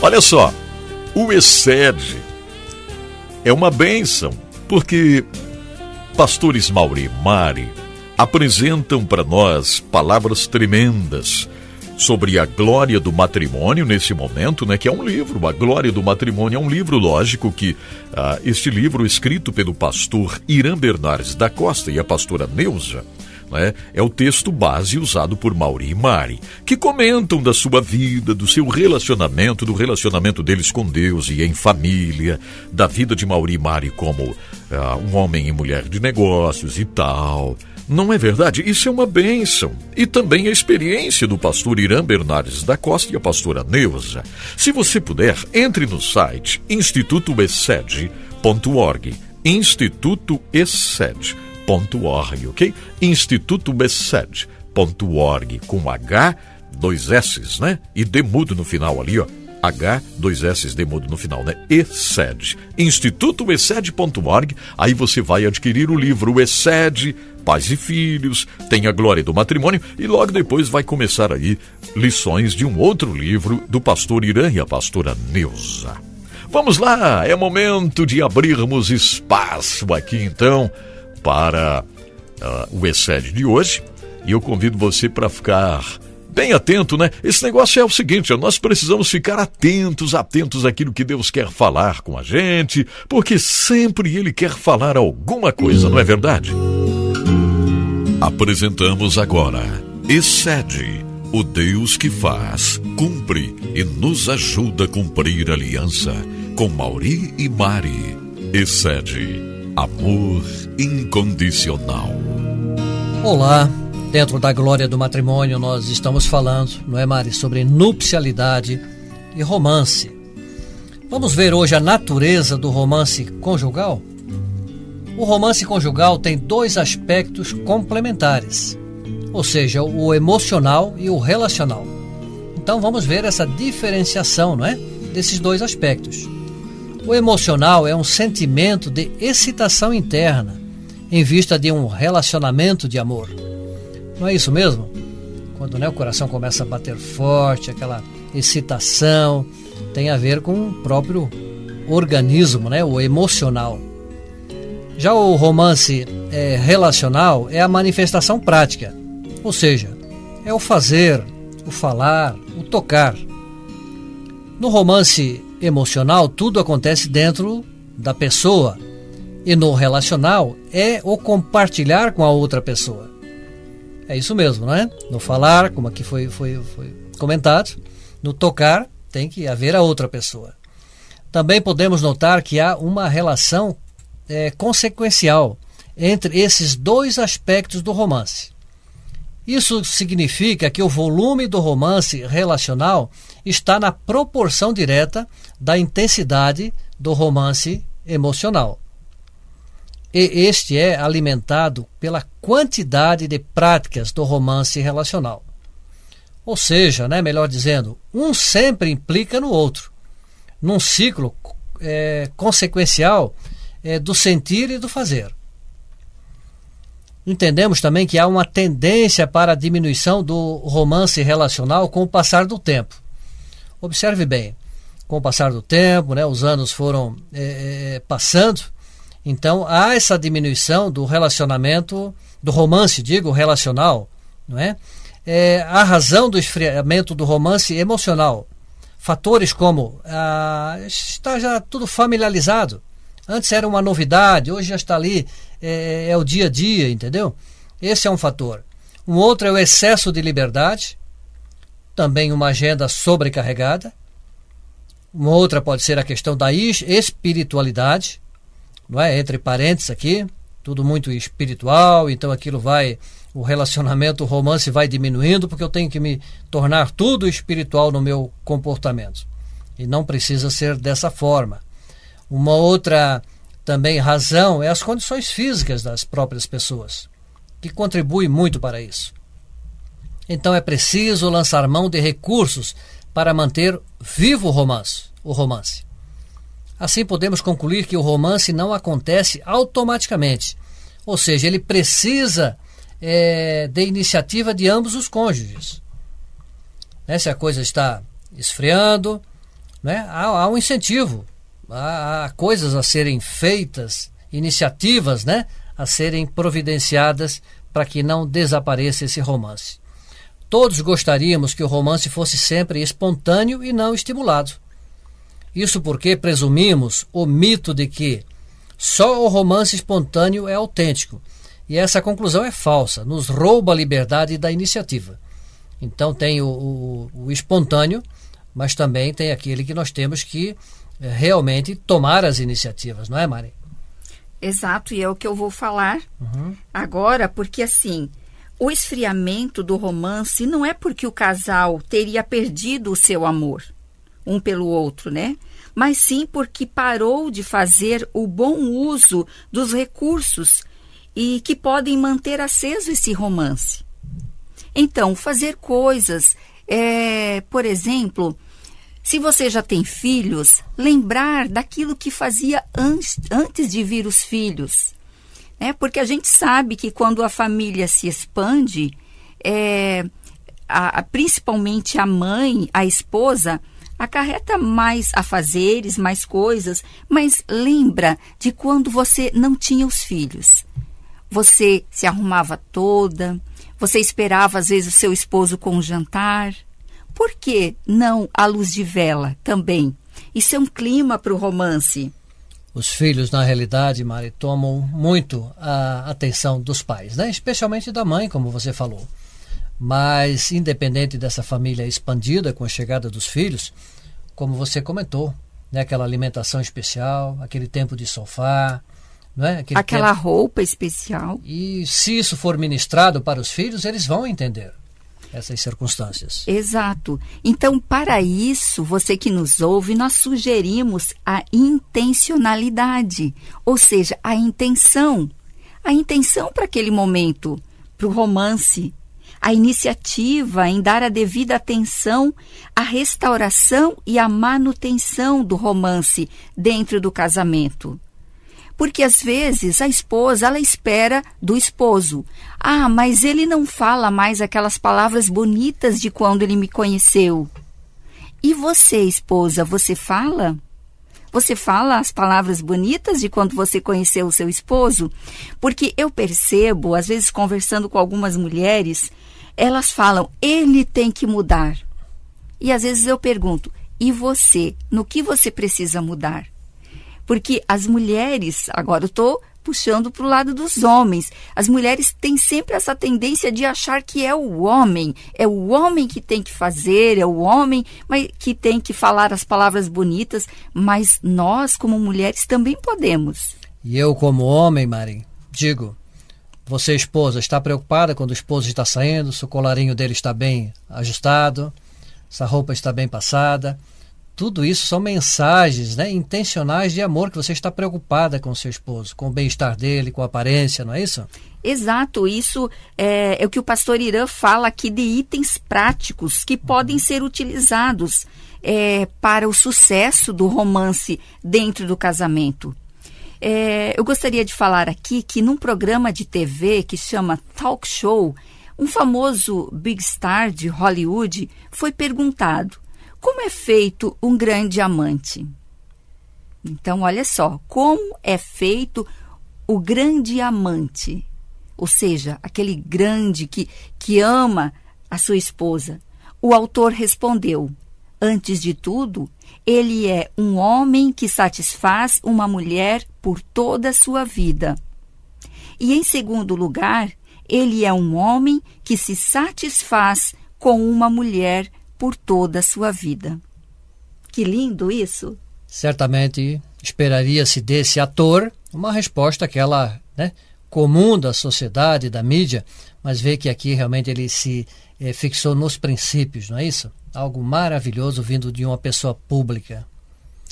Olha só, o excede é uma bênção, porque pastores Mauri e Mari apresentam para nós palavras tremendas sobre a glória do matrimônio nesse momento, né? Que é um livro, a glória do matrimônio é um livro, lógico que ah, este livro escrito pelo pastor Irã Bernardes da Costa e a pastora Neuza né, é o texto base usado por Mauri e Mari, que comentam da sua vida, do seu relacionamento, do relacionamento deles com Deus e em família, da vida de Mauri e Mari como ah, um homem e mulher de negócios e tal. Não é verdade? Isso é uma bênção. E também a experiência do pastor Irã Bernardes da Costa e a pastora Neuza. Se você puder, entre no site institutoexcede.org. institutoexcede.org, ok? institutoexcede.org com H, dois S, né? E demudo no final ali, ó. H, dois S demudo no final, né? ESED. Institutoexcede.org. Aí você vai adquirir o livro Excede, Pais e Filhos, tem a Glória do Matrimônio e logo depois vai começar aí lições de um outro livro do pastor Irã e a pastora Neuza. Vamos lá, é momento de abrirmos espaço aqui então para uh, o Excede de hoje e eu convido você para ficar bem atento, né? Esse negócio é o seguinte: nós precisamos ficar atentos, atentos àquilo que Deus quer falar com a gente, porque sempre Ele quer falar alguma coisa, não é verdade? Apresentamos agora Excede, o Deus que faz, cumpre e nos ajuda a cumprir a aliança com Mauri e Mari. Excede, amor incondicional. Olá. Dentro da glória do matrimônio, nós estamos falando, não é, Mari, sobre nupcialidade e romance. Vamos ver hoje a natureza do romance conjugal? O romance conjugal tem dois aspectos complementares, ou seja, o emocional e o relacional. Então vamos ver essa diferenciação, não é? Desses dois aspectos. O emocional é um sentimento de excitação interna em vista de um relacionamento de amor. Não é isso mesmo? Quando né, o coração começa a bater forte, aquela excitação, tem a ver com o próprio organismo, né, o emocional. Já o romance é, relacional é a manifestação prática, ou seja, é o fazer, o falar, o tocar. No romance emocional, tudo acontece dentro da pessoa, e no relacional é o compartilhar com a outra pessoa. É isso mesmo, não é? No falar, como aqui foi, foi, foi comentado, no tocar tem que haver a outra pessoa. Também podemos notar que há uma relação é, consequencial entre esses dois aspectos do romance. Isso significa que o volume do romance relacional está na proporção direta da intensidade do romance emocional e este é alimentado pela quantidade de práticas do romance relacional. Ou seja, né, melhor dizendo, um sempre implica no outro, num ciclo é, consequencial é, do sentir e do fazer. Entendemos também que há uma tendência para a diminuição do romance relacional com o passar do tempo. Observe bem, com o passar do tempo, né, os anos foram é, é passando então há essa diminuição do relacionamento, do romance, digo, relacional, não é? é a razão do esfriamento do romance emocional. Fatores como ah, está já tudo familiarizado. Antes era uma novidade, hoje já está ali, é, é o dia a dia, entendeu? Esse é um fator. Um outro é o excesso de liberdade, também uma agenda sobrecarregada. Uma outra pode ser a questão da espiritualidade, não é? Entre parênteses aqui, tudo muito espiritual, então aquilo vai, o relacionamento, o romance vai diminuindo, porque eu tenho que me tornar tudo espiritual no meu comportamento. E não precisa ser dessa forma. Uma outra também razão é as condições físicas das próprias pessoas, que contribuem muito para isso. Então é preciso lançar mão de recursos para manter vivo o romance, o romance. Assim, podemos concluir que o romance não acontece automaticamente, ou seja, ele precisa é, de iniciativa de ambos os cônjuges. Né? Se a coisa está esfriando, né? há, há um incentivo, há, há coisas a serem feitas, iniciativas né? a serem providenciadas para que não desapareça esse romance. Todos gostaríamos que o romance fosse sempre espontâneo e não estimulado. Isso porque presumimos o mito de que só o romance espontâneo é autêntico. E essa conclusão é falsa, nos rouba a liberdade da iniciativa. Então tem o, o, o espontâneo, mas também tem aquele que nós temos que é, realmente tomar as iniciativas, não é, Mari? Exato, e é o que eu vou falar uhum. agora, porque assim, o esfriamento do romance não é porque o casal teria perdido o seu amor um pelo outro, né? Mas sim porque parou de fazer o bom uso dos recursos e que podem manter aceso esse romance. Então, fazer coisas, é, por exemplo, se você já tem filhos, lembrar daquilo que fazia antes, antes de vir os filhos né? Porque a gente sabe que quando a família se expande, é, a, a, principalmente a mãe, a esposa, acarreta mais afazeres, mais coisas, mas lembra de quando você não tinha os filhos. Você se arrumava toda, você esperava às vezes o seu esposo com o jantar. Por que não a luz de vela também? Isso é um clima para o romance. Os filhos, na realidade, Mari, tomam muito a atenção dos pais, né? especialmente da mãe, como você falou. Mas, independente dessa família expandida com a chegada dos filhos, como você comentou, né? aquela alimentação especial, aquele tempo de sofá, é? aquela tempo... roupa especial. E se isso for ministrado para os filhos, eles vão entender essas circunstâncias. Exato. Então, para isso, você que nos ouve, nós sugerimos a intencionalidade, ou seja, a intenção. A intenção para aquele momento, para o romance, a iniciativa em dar a devida atenção à restauração e à manutenção do romance dentro do casamento. Porque às vezes a esposa ela espera do esposo. Ah, mas ele não fala mais aquelas palavras bonitas de quando ele me conheceu. E você, esposa, você fala? Você fala as palavras bonitas de quando você conheceu o seu esposo? Porque eu percebo, às vezes conversando com algumas mulheres, elas falam: ele tem que mudar. E às vezes eu pergunto: e você? No que você precisa mudar? Porque as mulheres, agora eu estou puxando para o lado dos homens. As mulheres têm sempre essa tendência de achar que é o homem, é o homem que tem que fazer, é o homem que tem que falar as palavras bonitas, mas nós, como mulheres, também podemos. E eu, como homem, Mari, digo: você, esposa, está preocupada quando o esposo está saindo, se o colarinho dele está bem ajustado, se a roupa está bem passada tudo isso são mensagens né, intencionais de amor que você está preocupada com o seu esposo, com o bem-estar dele, com a aparência, não é isso? Exato, isso é, é, o que o pastor Irã fala aqui de itens práticos que podem ser utilizados é, para o sucesso do romance dentro do casamento. É, eu gostaria de falar aqui que num programa de TV que chama Talk Show, um famoso big star de Hollywood foi perguntado como é feito um grande amante? Então, olha só, como é feito o grande amante? Ou seja, aquele grande que, que ama a sua esposa. O autor respondeu: Antes de tudo, ele é um homem que satisfaz uma mulher por toda a sua vida. E em segundo lugar, ele é um homem que se satisfaz com uma mulher por toda a sua vida. Que lindo isso! Certamente esperaria-se desse ator uma resposta aquela né, comum da sociedade, da mídia, mas vê que aqui realmente ele se eh, fixou nos princípios, não é isso? Algo maravilhoso vindo de uma pessoa pública.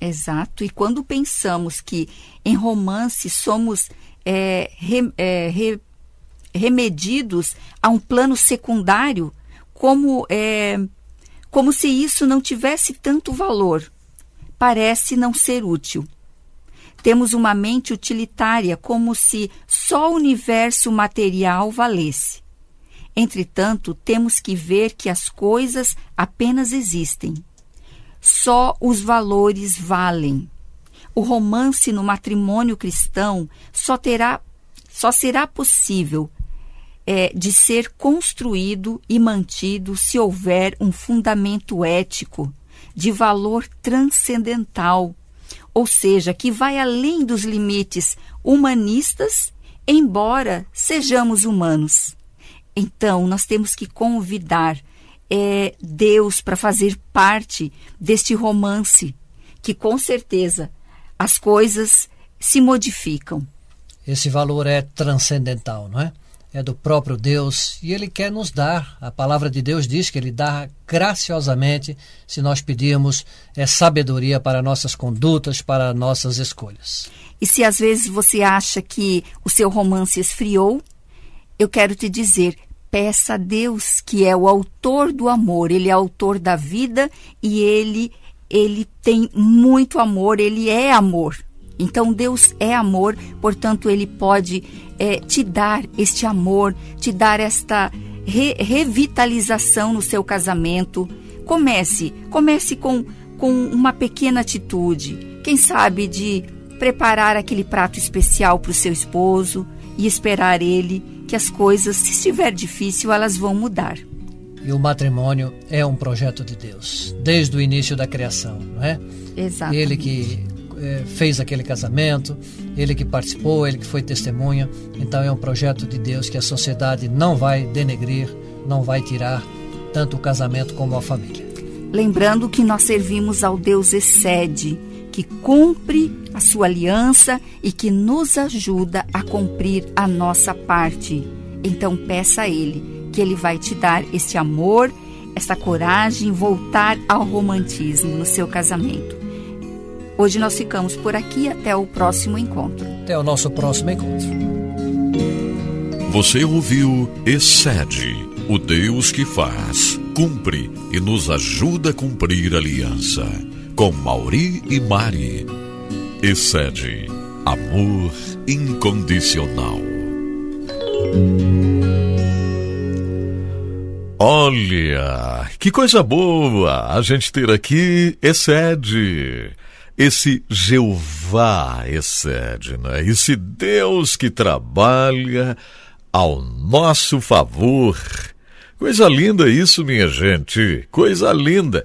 Exato. E quando pensamos que em romance somos é, re, é, re, remedidos a um plano secundário, como é, como se isso não tivesse tanto valor. Parece não ser útil. Temos uma mente utilitária, como se só o universo material valesse. Entretanto, temos que ver que as coisas apenas existem. só os valores valem. O romance no matrimônio cristão só terá só será possível é, de ser construído e mantido se houver um fundamento ético de valor transcendental, ou seja, que vai além dos limites humanistas, embora sejamos humanos. Então, nós temos que convidar é, Deus para fazer parte deste romance, que com certeza as coisas se modificam. Esse valor é transcendental, não é? É do próprio Deus e Ele quer nos dar. A palavra de Deus diz que Ele dá graciosamente se nós pedirmos é, sabedoria para nossas condutas, para nossas escolhas. E se às vezes você acha que o seu romance esfriou, eu quero te dizer: peça a Deus, que é o autor do amor, ele é autor da vida e ele ele tem muito amor, ele é amor. Então Deus é amor, portanto ele pode é, te dar este amor, te dar esta re revitalização no seu casamento. Comece, comece com, com uma pequena atitude, quem sabe de preparar aquele prato especial para o seu esposo e esperar ele que as coisas, se estiver difícil, elas vão mudar. E o matrimônio é um projeto de Deus, desde o início da criação, não é? Exato. Ele que é, fez aquele casamento, ele que participou, ele que foi testemunha. Então é um projeto de Deus que a sociedade não vai denegrir, não vai tirar tanto o casamento como a família. Lembrando que nós servimos ao Deus excede, que cumpre a sua aliança e que nos ajuda a cumprir a nossa parte. Então peça a Ele que Ele vai te dar este amor, essa coragem, voltar ao romantismo no seu casamento. Hoje nós ficamos por aqui até o próximo encontro. Até o nosso próximo encontro. Você ouviu Excede, o Deus que faz, cumpre e nos ajuda a cumprir a aliança com Mauri e Mari. Excede amor incondicional. Olha, que coisa boa a gente ter aqui excede. Esse Jeová excede, né? Esse Deus que trabalha ao nosso favor. Coisa linda isso, minha gente. Coisa linda.